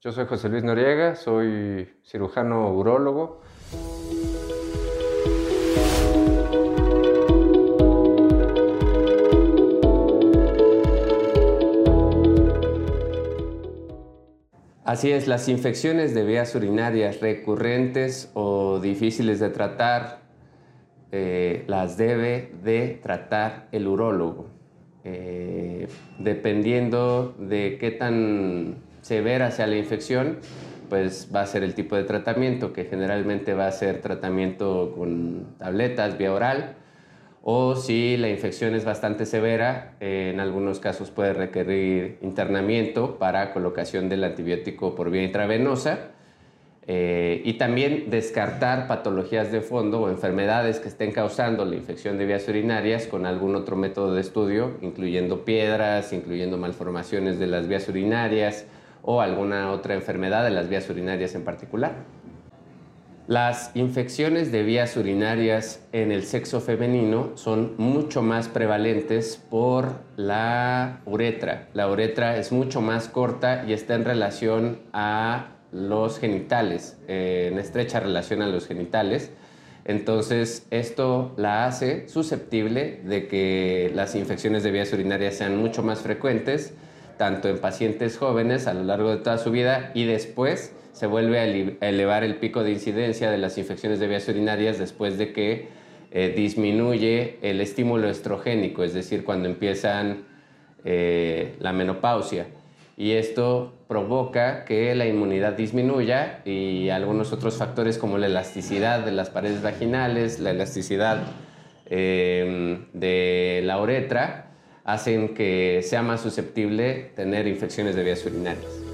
Yo soy José Luis Noriega, soy cirujano urólogo. Así es, las infecciones de vías urinarias recurrentes o difíciles de tratar eh, las debe de tratar el urólogo. Eh, dependiendo de qué tan severa sea la infección, pues va a ser el tipo de tratamiento, que generalmente va a ser tratamiento con tabletas vía oral, o si la infección es bastante severa, eh, en algunos casos puede requerir internamiento para colocación del antibiótico por vía intravenosa. Eh, y también descartar patologías de fondo o enfermedades que estén causando la infección de vías urinarias con algún otro método de estudio, incluyendo piedras, incluyendo malformaciones de las vías urinarias, o alguna otra enfermedad de las vías urinarias en particular. Las infecciones de vías urinarias en el sexo femenino son mucho más prevalentes por la uretra. La uretra es mucho más corta y está en relación a los genitales, eh, en estrecha relación a los genitales. Entonces, esto la hace susceptible de que las infecciones de vías urinarias sean mucho más frecuentes tanto en pacientes jóvenes a lo largo de toda su vida y después se vuelve a elevar el pico de incidencia de las infecciones de vías urinarias después de que eh, disminuye el estímulo estrogénico, es decir, cuando empiezan eh, la menopausia. Y esto provoca que la inmunidad disminuya y algunos otros factores como la elasticidad de las paredes vaginales, la elasticidad eh, de la uretra, hacen que sea más susceptible tener infecciones de vías urinarias.